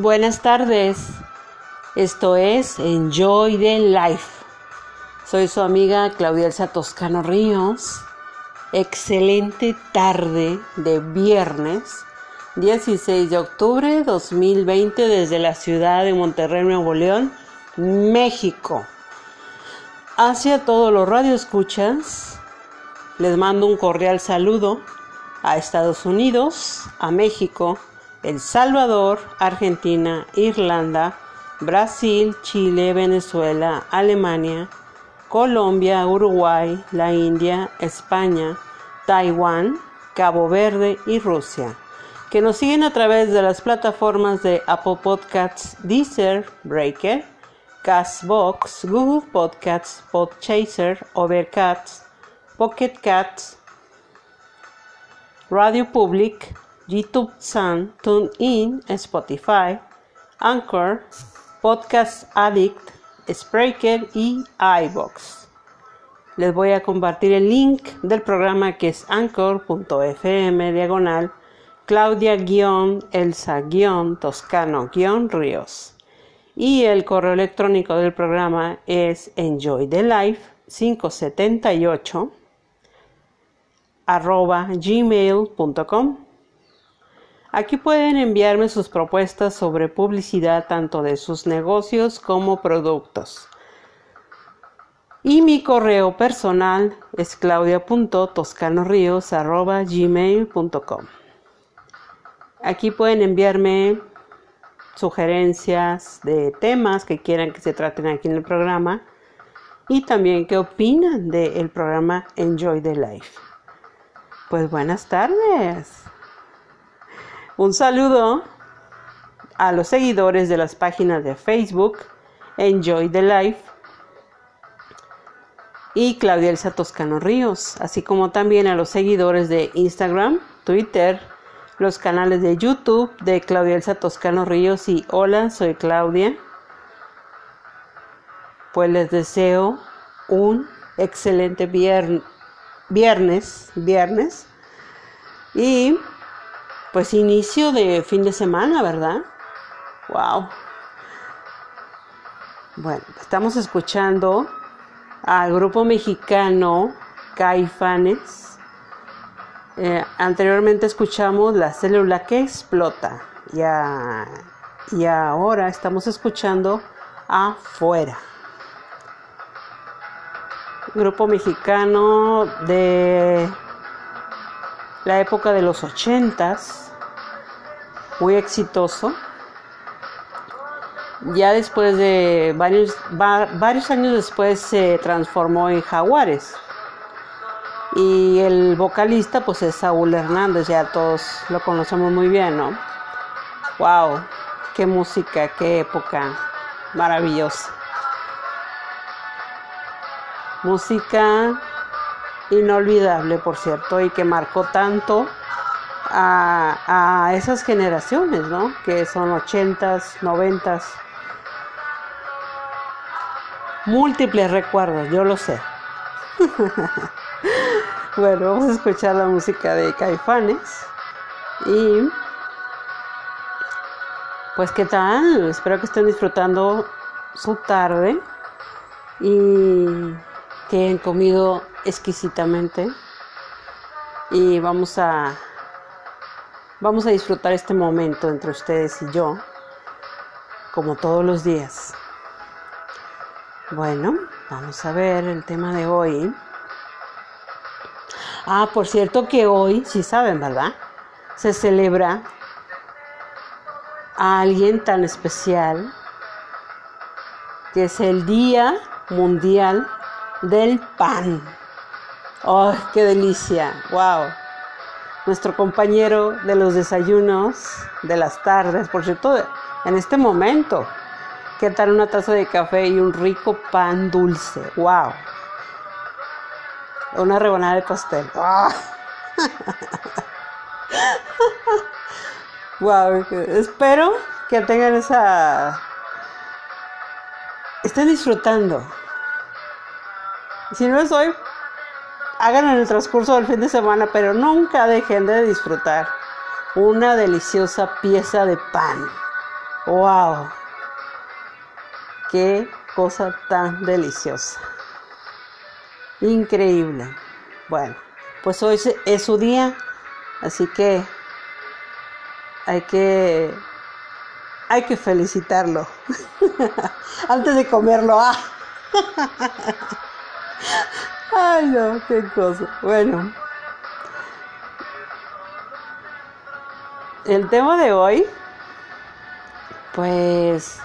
Buenas tardes. Esto es Enjoy the Life. Soy su amiga Claudia Elsa Toscano Ríos. Excelente tarde de viernes 16 de octubre 2020 desde la ciudad de Monterrey, Nuevo León, México. Hacia todos los radioescuchas, les mando un cordial saludo a Estados Unidos, a México, El Salvador, Argentina, Irlanda, Brasil, Chile, Venezuela, Alemania, Colombia, Uruguay, la India, España, Taiwán, Cabo Verde y Rusia que nos siguen a través de las plataformas de Apple Podcasts, Deezer, Breaker, Castbox, Google Podcasts, Podchaser, Overcast, Pocket Cats, Radio Public, YouTube Sun, TuneIn, Spotify, Anchor, Podcast Addict, Spreaker y iBox. Les voy a compartir el link del programa que es anchor.fm diagonal Claudia-Elsa-Toscano-Ríos. Y el correo electrónico del programa es enjoythelife578 arroba gmail.com. Aquí pueden enviarme sus propuestas sobre publicidad tanto de sus negocios como productos. Y mi correo personal es claudia.toscanoríos.gmail.com. Aquí pueden enviarme sugerencias de temas que quieran que se traten aquí en el programa y también qué opinan del programa Enjoy the Life. Pues buenas tardes. Un saludo a los seguidores de las páginas de Facebook Enjoy the Life y Claudia Elsa Toscano Ríos, así como también a los seguidores de Instagram, Twitter, los canales de YouTube de Claudia Elsa Toscano Ríos y Hola, soy Claudia. Pues les deseo un excelente viernes, viernes y pues inicio de fin de semana, ¿verdad? Wow. Bueno, estamos escuchando al grupo mexicano Caifanes eh, anteriormente escuchamos la célula que explota y, ahora estamos escuchando afuera. Grupo mexicano de la época de los ochentas, muy exitoso. Ya después de varios, años después se transformó en Jaguares y el vocalista pues es Saúl Hernández, ya todos lo conocemos muy bien, ¿no? ¡Wow! ¡Qué música, qué época maravillosa! Música inolvidable, por cierto, y que marcó tanto a, a esas generaciones, ¿no? Que son ochentas, noventas. Múltiples recuerdos, yo lo sé. Bueno, vamos a escuchar la música de Caifanes. Y pues qué tal, espero que estén disfrutando su tarde y que hayan comido exquisitamente. Y vamos a vamos a disfrutar este momento entre ustedes y yo como todos los días. Bueno, vamos a ver el tema de hoy. Ah, por cierto que hoy, si saben, ¿verdad? Se celebra a alguien tan especial que es el Día Mundial del Pan. ¡Oh, qué delicia! ¡Wow! Nuestro compañero de los desayunos, de las tardes, por cierto, en este momento, ¿qué tal una taza de café y un rico pan dulce? ¡Wow! una rebanada de pastel. wow, espero que tengan esa. Estén disfrutando. Si no es hoy, háganlo en el transcurso del fin de semana, pero nunca dejen de disfrutar una deliciosa pieza de pan ¡Wow! ¡Qué cosa tan deliciosa! Increíble. Bueno, pues hoy es su día, así que hay que hay que felicitarlo antes de comerlo. Ah. Ay, no, qué cosa. Bueno, el tema de hoy, pues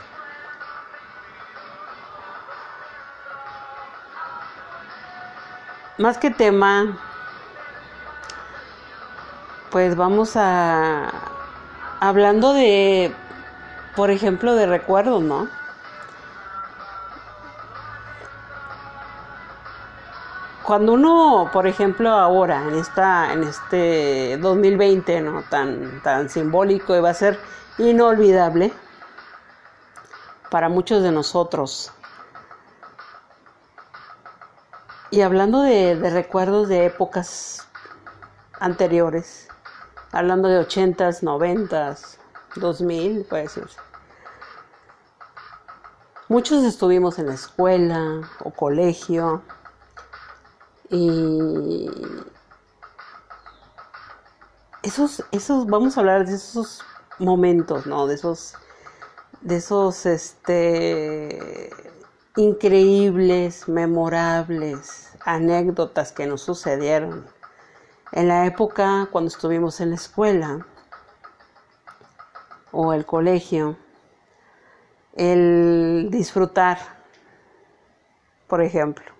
más que tema, pues vamos a hablando de, por ejemplo, de recuerdos, ¿no? Cuando uno, por ejemplo, ahora en esta, en este 2020, ¿no? Tan, tan simbólico y va a ser inolvidable para muchos de nosotros. Y hablando de, recuerdos de épocas anteriores, hablando de 80s, 90s, 2000, puede ser. Muchos estuvimos en la escuela o colegio y esos, esos, vamos a hablar de esos momentos, ¿no? De esos, de esos, este, increíbles, memorables anécdotas que nos sucedieron en la época cuando estuvimos en la escuela o el colegio, el disfrutar, por ejemplo,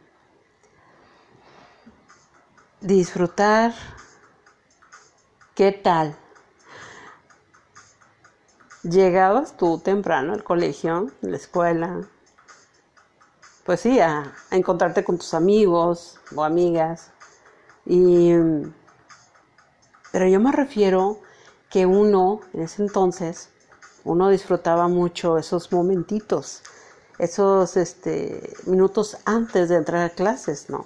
disfrutar, ¿qué tal? Llegabas tú temprano al colegio, la escuela, pues sí, a, a encontrarte con tus amigos o amigas y pero yo me refiero que uno, en ese entonces, uno disfrutaba mucho esos momentitos, esos este, minutos antes de entrar a clases, ¿no?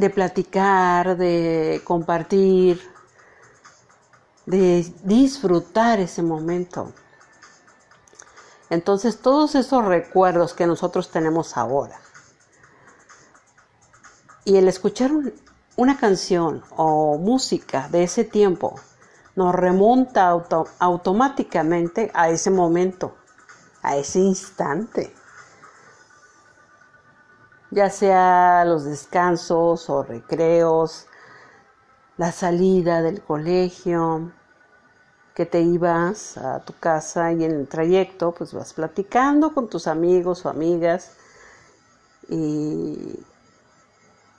De platicar, de compartir, de disfrutar ese momento. Entonces, todos esos recuerdos que nosotros tenemos ahora y el escuchar una canción o música de ese tiempo nos remonta automáticamente a ese momento, a ese instante. Ya sea los descansos o recreos, la salida del colegio, que te ibas a tu casa y en el trayecto pues vas platicando con tus amigos o amigas y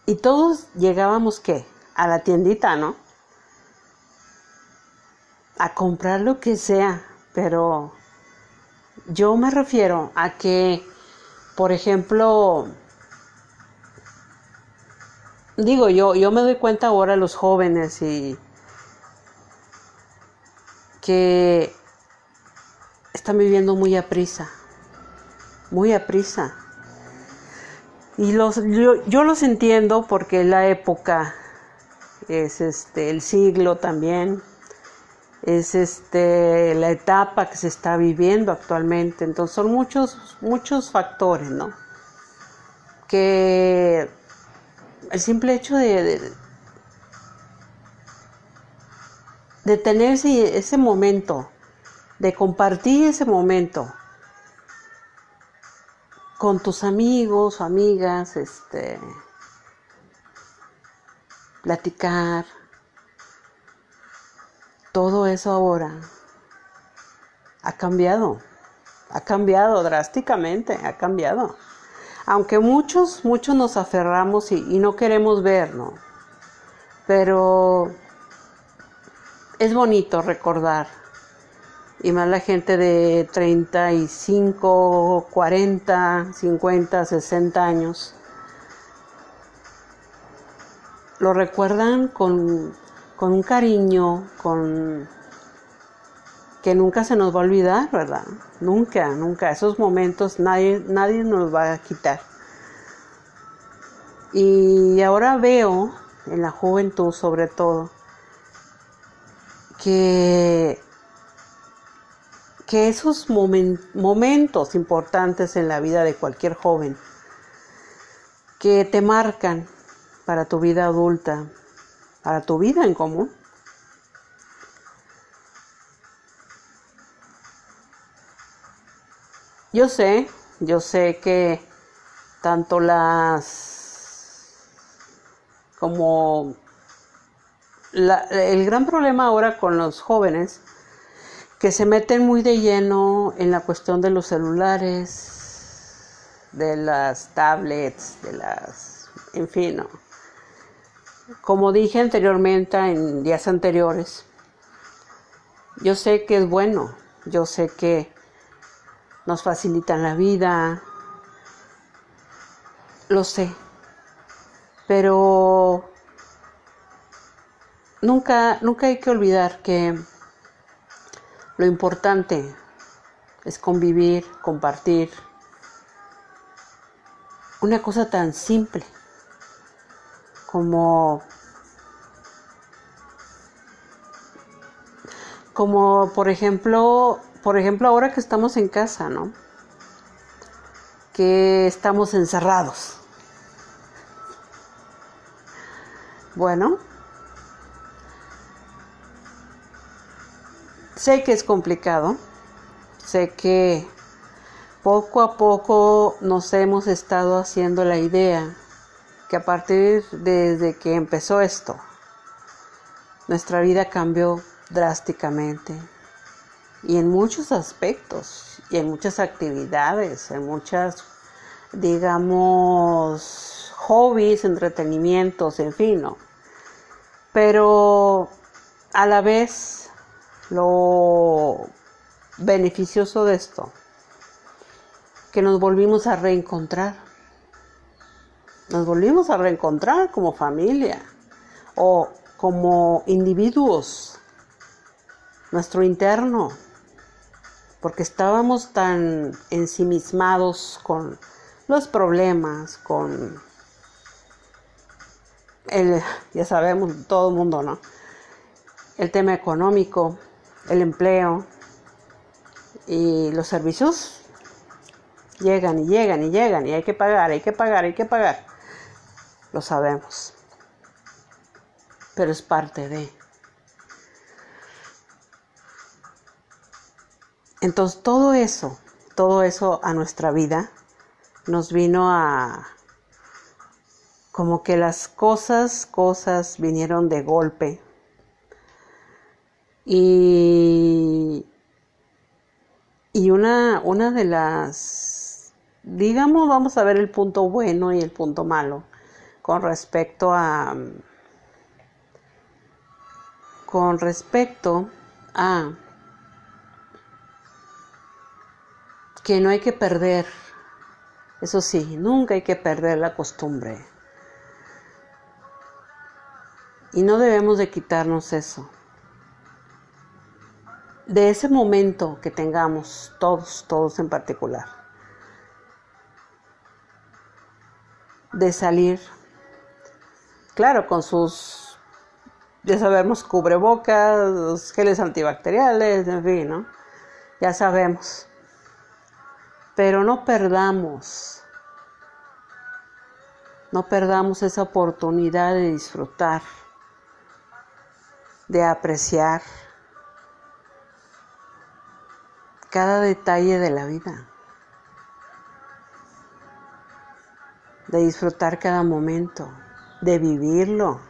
y todos llegábamos, ¿qué? A la tiendita, ¿no? A comprar lo que sea, pero yo me refiero a que, por ejemplo, digo yo, yo me doy cuenta ahora los jóvenes y que están viviendo muy a prisa, muy a prisa. Y los, yo, los entiendo porque la época es este, el siglo también, es este, la etapa que se está viviendo actualmente. Entonces son muchos, muchos factores, ¿no? Que el simple hecho de, de, tener ese momento, de compartir ese momento, con tus amigos amigas, este, platicar, todo eso ahora ha cambiado, ha cambiado drásticamente, ha cambiado. Aunque muchos, muchos nos aferramos y, no queremos ver, ¿no? Pero es bonito recordar y más la gente de 35, 40, 50, 60 años. Lo recuerdan con, un cariño, con que nunca se nos va a olvidar, ¿verdad? Nunca, nunca. Esos momentos nadie, nadie nos va a quitar. Y ahora veo en la juventud sobre todo que que esos momentos importantes en la vida de cualquier joven que te marcan para tu vida adulta, para tu vida en común, Yo sé, yo sé que tanto las como el gran problema ahora con los jóvenes que se meten muy de lleno en la cuestión de los celulares, de las tablets, de las, en fin, como dije anteriormente en días anteriores, yo sé que es bueno, yo sé que nos facilitan la vida, lo sé, pero nunca, nunca hay que olvidar que lo importante es convivir, compartir. Una cosa tan simple como como por ejemplo por ejemplo, ahora que estamos en casa, ¿no? Que estamos encerrados. Bueno, sé que es complicado, sé que poco a poco nos hemos estado haciendo la idea que a partir desde que empezó esto, nuestra vida cambió drásticamente y en muchos aspectos y en muchas actividades, en muchas, digamos, hobbies, entretenimientos, en fin, ¿no? Pero a la vez lo beneficioso de esto, que nos volvimos a reencontrar, nos volvimos a reencontrar como familia o como individuos, nuestro interno, porque estábamos tan ensimismados con los problemas, con el, ya sabemos, todo el mundo, ¿no? El tema económico, el empleo y los servicios llegan y llegan y llegan y hay que pagar, hay que pagar, hay que pagar. Lo sabemos. Pero es parte de... Entonces todo eso, todo eso a nuestra vida nos vino a como que las cosas, cosas vinieron de golpe. Y, y una, una de las, digamos, vamos a ver el punto bueno y el punto malo con respecto a, con respecto a que no hay que perder, eso sí, nunca hay que perder la costumbre. Y no debemos de quitarnos eso. De ese momento que tengamos, todos, todos en particular, de salir, claro, con sus, ya sabemos, cubrebocas, geles antibacteriales, en fin, ¿no? Ya sabemos pero no perdamos, no perdamos esa oportunidad de disfrutar, de apreciar cada detalle de la vida, de disfrutar cada momento, de vivirlo.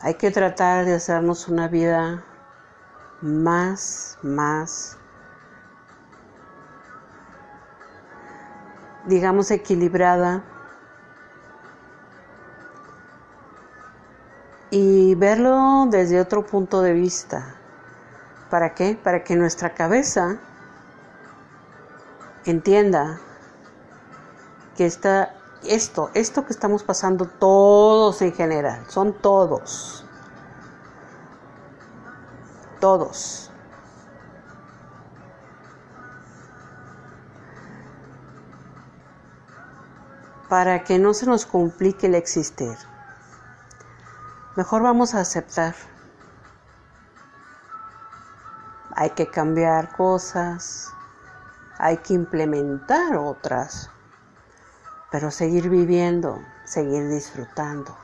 Hay que tratar de hacernos una vida más, más digamos, equilibrada y verlo desde otro punto de vista. ¿Para qué? Para que nuestra cabeza entienda que está esto, esto que estamos pasando todos en general, son todos, todos. Para que no se nos complique el existir. Mejor vamos a aceptar. hay que cambiar cosas, hay que implementar otras, pero seguir viviendo, seguir disfrutando,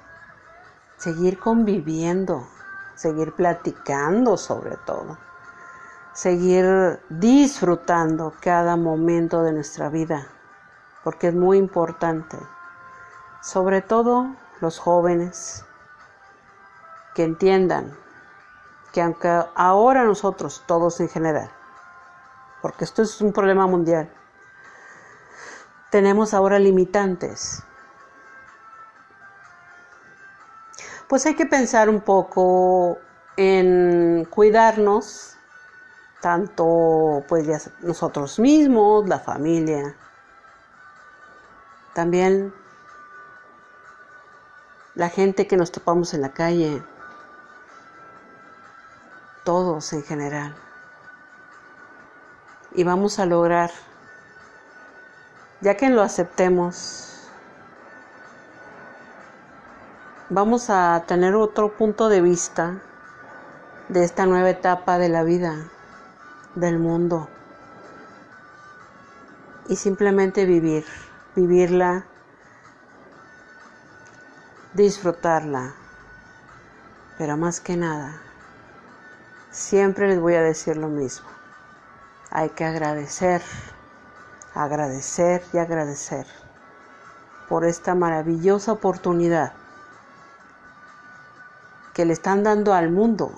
seguir conviviendo, seguir platicando sobre todo, seguir disfrutando cada momento de nuestra vida, porque es muy importante, sobre todo los jóvenes, que entiendan que aunque ahora nosotros, todos en general, porque esto es un problema mundial, tenemos ahora limitantes. Pues hay que pensar un poco en cuidarnos, tanto pues nosotros mismos, la familia, también la gente que nos topamos en la calle, todos en general. Y vamos a lograr ya que lo aceptemos, vamos a tener otro punto de vista de esta nueva etapa de la vida, del mundo. Y simplemente vivir, vivirla, disfrutarla. Pero más que nada, siempre les voy a decir lo mismo. Hay que agradecer agradecer y agradecer por esta maravillosa oportunidad que le están dando al mundo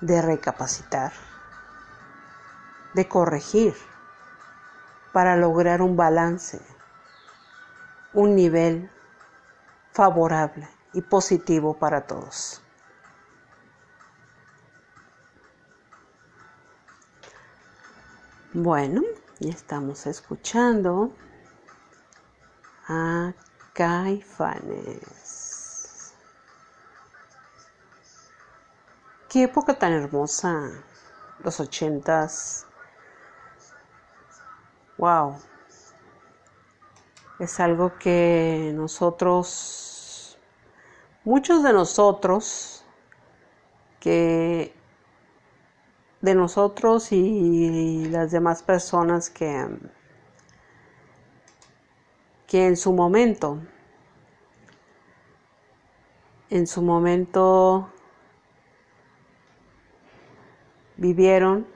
de recapacitar, de corregir, para lograr un balance, un nivel favorable y positivo para todos. Bueno, y estamos escuchando a Caifanes. Qué época tan hermosa, los ochentas. Wow. Es algo que nosotros, muchos de nosotros, que de nosotros y las demás personas que, que en su momento, en su momento vivieron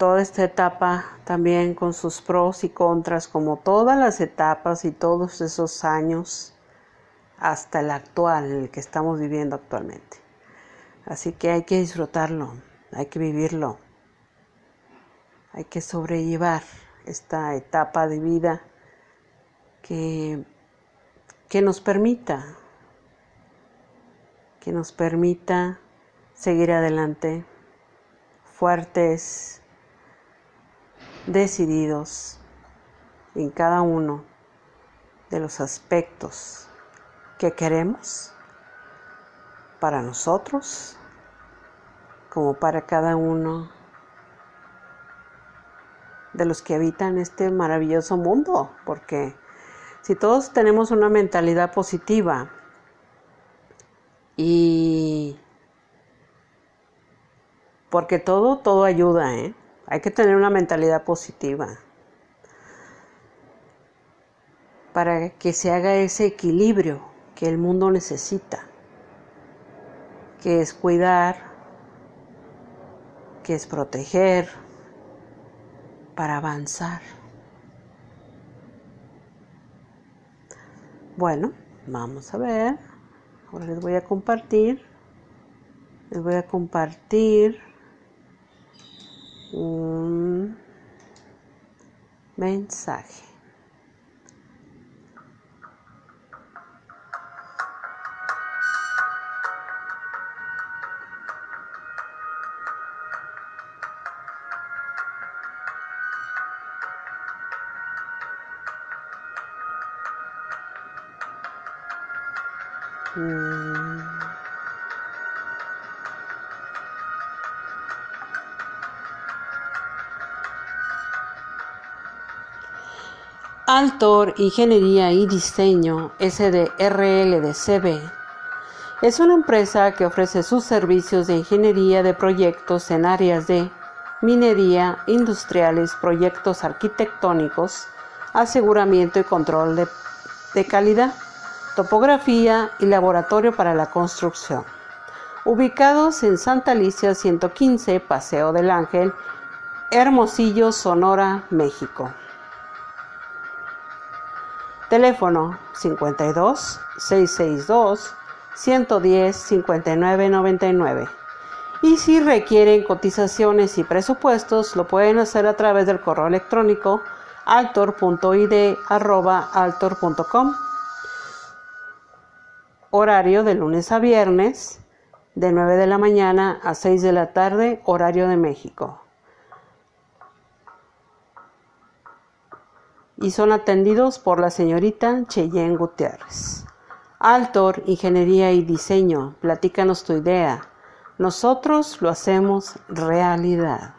toda esta etapa también con sus pros y contras, como todas las etapas y todos esos años hasta el actual, el que estamos viviendo actualmente. Así que hay que disfrutarlo hay que vivirlo, hay que sobrellevar esta etapa de vida que, que nos permita, que nos permita seguir adelante fuertes, decididos en cada uno de los aspectos que queremos para nosotros como para cada uno de los que habitan este maravilloso mundo, porque si todos tenemos una mentalidad positiva y porque todo, todo ayuda, ¿eh? Hay que tener una mentalidad positiva para que se haga ese equilibrio que el mundo necesita, que es cuidar que es proteger para avanzar. Bueno, vamos a ver. Ahora les voy a compartir. Les voy a compartir un mensaje. Altor Ingeniería y Diseño SDRL de CB Es una empresa que ofrece sus servicios de ingeniería de proyectos en áreas de minería, industriales, proyectos arquitectónicos, aseguramiento y control de, de calidad, topografía y laboratorio para la construcción. Ubicados en Santa Alicia 115, Paseo del Ángel, Hermosillo, Sonora, México. Teléfono 52 662 110 59 99. Y si requieren cotizaciones y presupuestos, lo pueden hacer a través del correo electrónico altor.id.altor.com. Horario de lunes a viernes, de 9 de la mañana a 6 de la tarde, horario de México. Y son atendidos por la señorita Cheyenne Gutiérrez. Altor, Ingeniería y Diseño, platícanos tu idea. Nosotros lo hacemos realidad.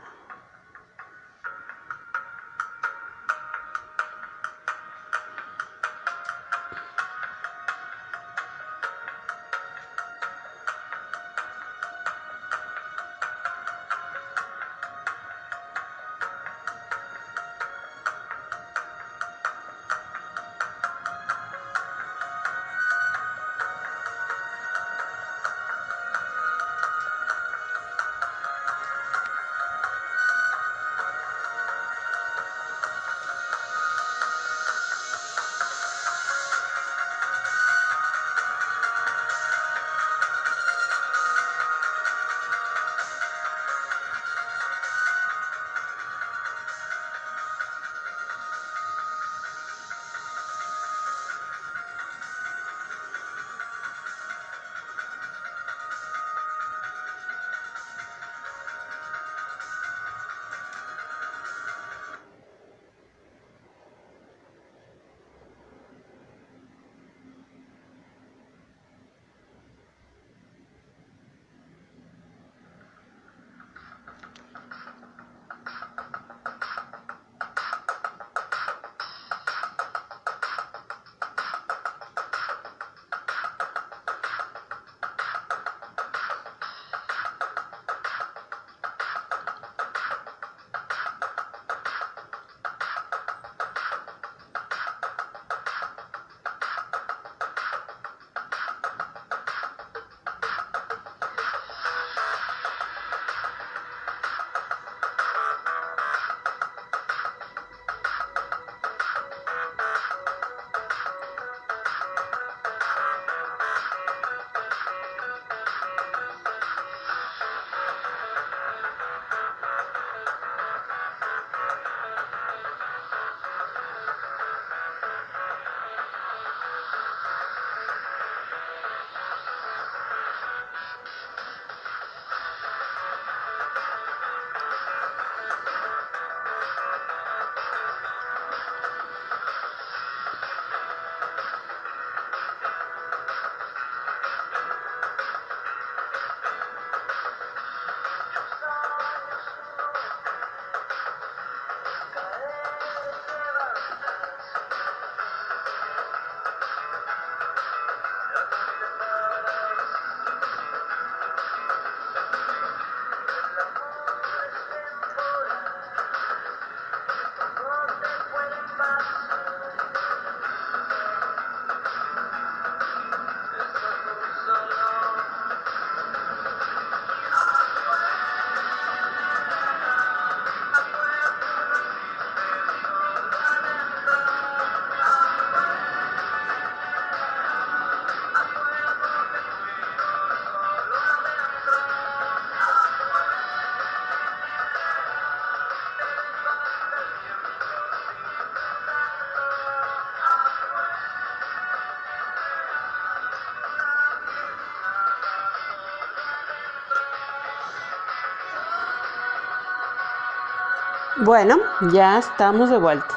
Bueno, ya estamos de vuelta.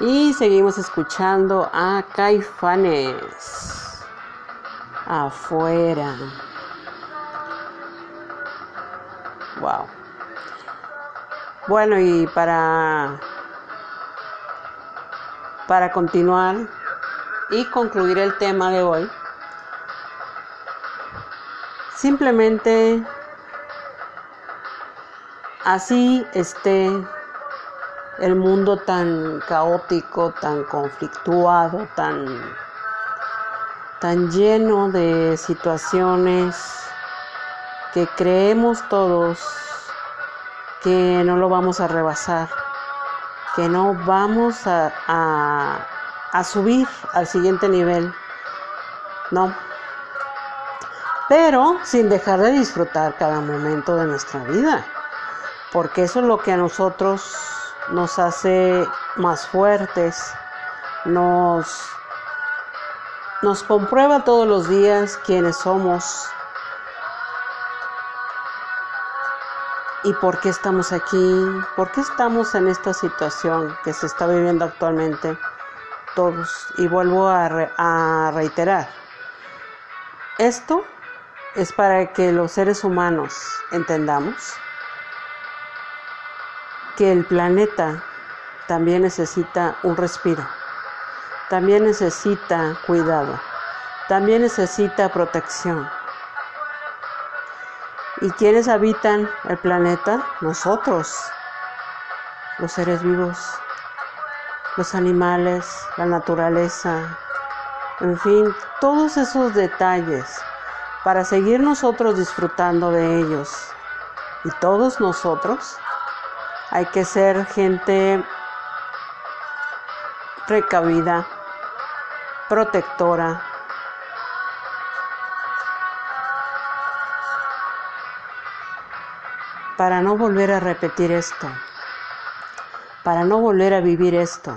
Y seguimos escuchando a Caifanes. Afuera. Wow. Bueno, y para para continuar y concluir el tema de hoy, simplemente así esté el mundo tan caótico, tan conflictuado, tan, tan lleno de situaciones que creemos todos que no lo vamos a rebasar, que no vamos a, a, subir al siguiente nivel. No. Pero sin dejar de disfrutar cada momento de nuestra vida. Porque eso es lo que a nosotros nos hace más fuertes, nos, nos comprueba todos los días quiénes somos, y por qué estamos aquí, por qué estamos en esta situación que se está viviendo actualmente todos. Y vuelvo a, reiterar, esto es para que los seres humanos entendamos que el planeta también necesita un respiro, también necesita cuidado, también necesita protección ¿Y quiénes habitan el planeta? Nosotros, los seres vivos, los animales, la naturaleza, en fin, todos esos detalles para seguir nosotros disfrutando de ellos. Y todos nosotros hay que ser gente precavida, protectora, para no volver a repetir esto, para no volver a vivir esto.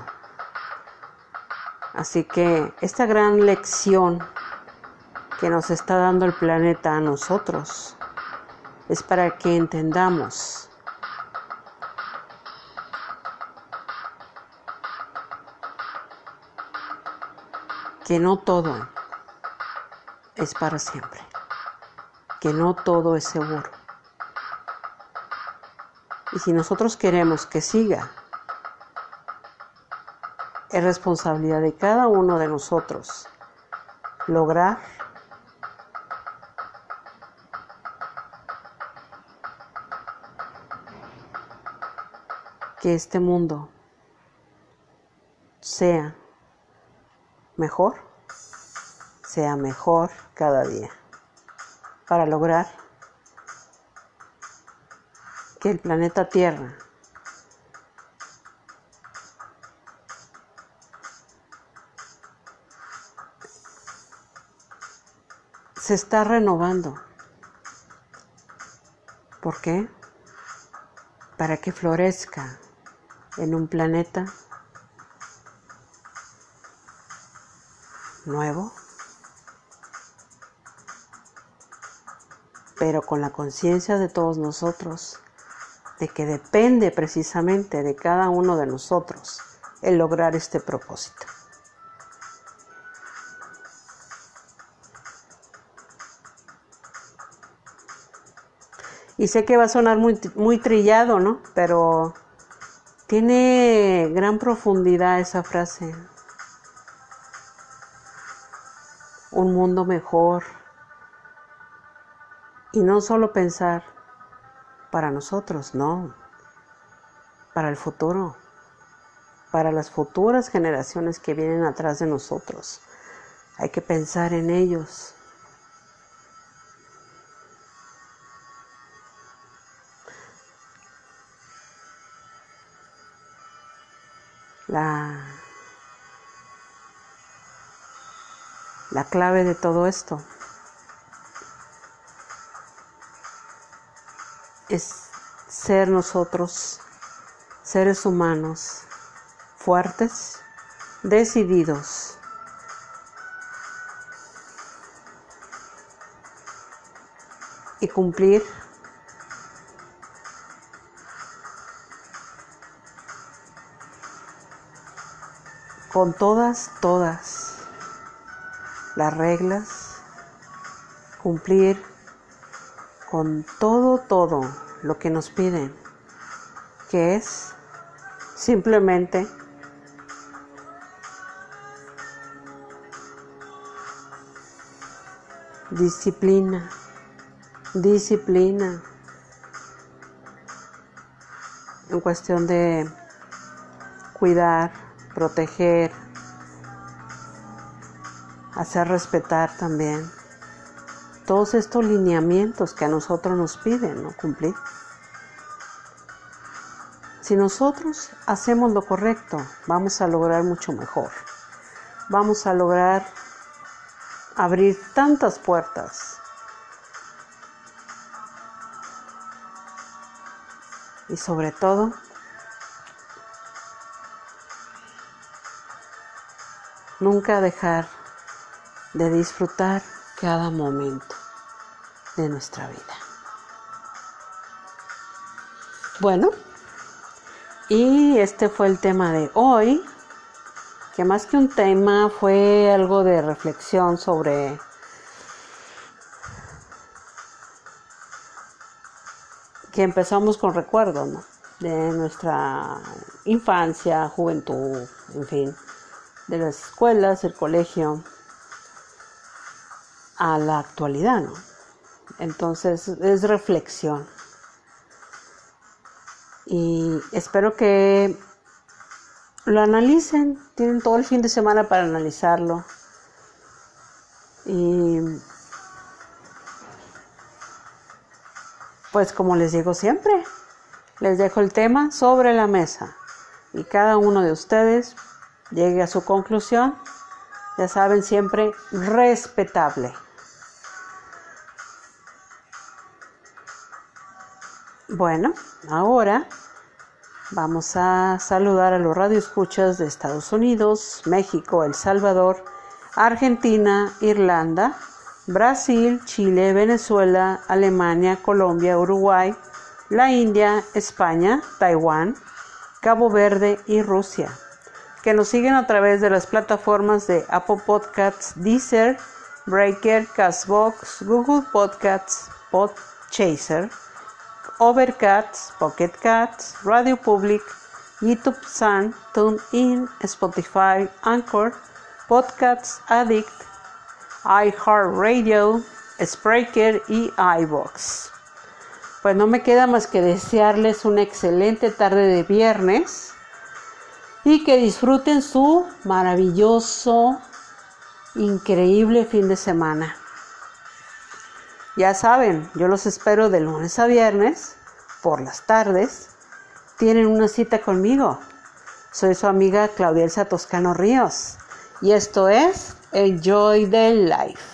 Así que esta gran lección que nos está dando el planeta a nosotros es para que entendamos que no todo es para siempre, que no todo es seguro. Y si nosotros queremos que siga, es responsabilidad de cada uno de nosotros lograr que este mundo sea mejor, sea mejor cada día, para lograr que el planeta Tierra se está renovando. ¿Por qué? Para que florezca en un planeta nuevo, pero con la conciencia de todos nosotros de que depende precisamente de cada uno de nosotros el lograr este propósito. Y sé que va a sonar muy, muy trillado, ¿no? Pero tiene gran profundidad esa frase. Un mundo mejor. Y no solo pensar, para nosotros, no, para el futuro, para las futuras generaciones que vienen atrás de nosotros. Hay que pensar en ellos. La, la clave de todo esto es ser nosotros, seres humanos, fuertes, decididos. Y cumplir con todas, todas las reglas, cumplir con todo, todo lo que nos piden, que es simplemente disciplina, disciplina, en cuestión de cuidar, proteger, hacer respetar también todos estos lineamientos que a nosotros nos piden, ¿no? Cumplir. Si nosotros hacemos lo correcto, vamos a lograr mucho mejor. Vamos a lograr abrir tantas puertas. Y sobre todo, nunca dejar de disfrutar cada momento de nuestra vida. Bueno, y este fue el tema de hoy, que más que un tema fue algo de reflexión sobre que empezamos con recuerdos de nuestra infancia, juventud, en fin, de las escuelas, el colegio, a la actualidad, ¿no? Entonces es reflexión. Y espero que lo analicen, tienen todo el fin de semana para analizarlo. Y pues como les digo siempre, les dejo el tema sobre la mesa y cada uno de ustedes llegue a su conclusión, ya saben, siempre respetable. Bueno, ahora vamos a saludar a los radioescuchas de Estados Unidos, México, El Salvador, Argentina, Irlanda, Brasil, Chile, Venezuela, Alemania, Colombia, Uruguay, la India, España, Taiwán, Cabo Verde y Rusia, que nos siguen a través de las plataformas de Apple Podcasts, Deezer, Breaker, Castbox, Google Podcasts, Podchaser, Overcast, Pocket Cats, Radio Public, YouTube Sun, TuneIn, Spotify, Anchor, Podcasts Addict, iHeartRadio, Spreaker y iBox. Pues no me queda más que desearles una excelente tarde de viernes y que disfruten su maravilloso, increíble fin de semana. Ya saben, yo los espero de lunes a viernes por las tardes. Tienen una cita conmigo. Soy su amiga Claudia Elsa Toscano Ríos y esto es Enjoy the Life.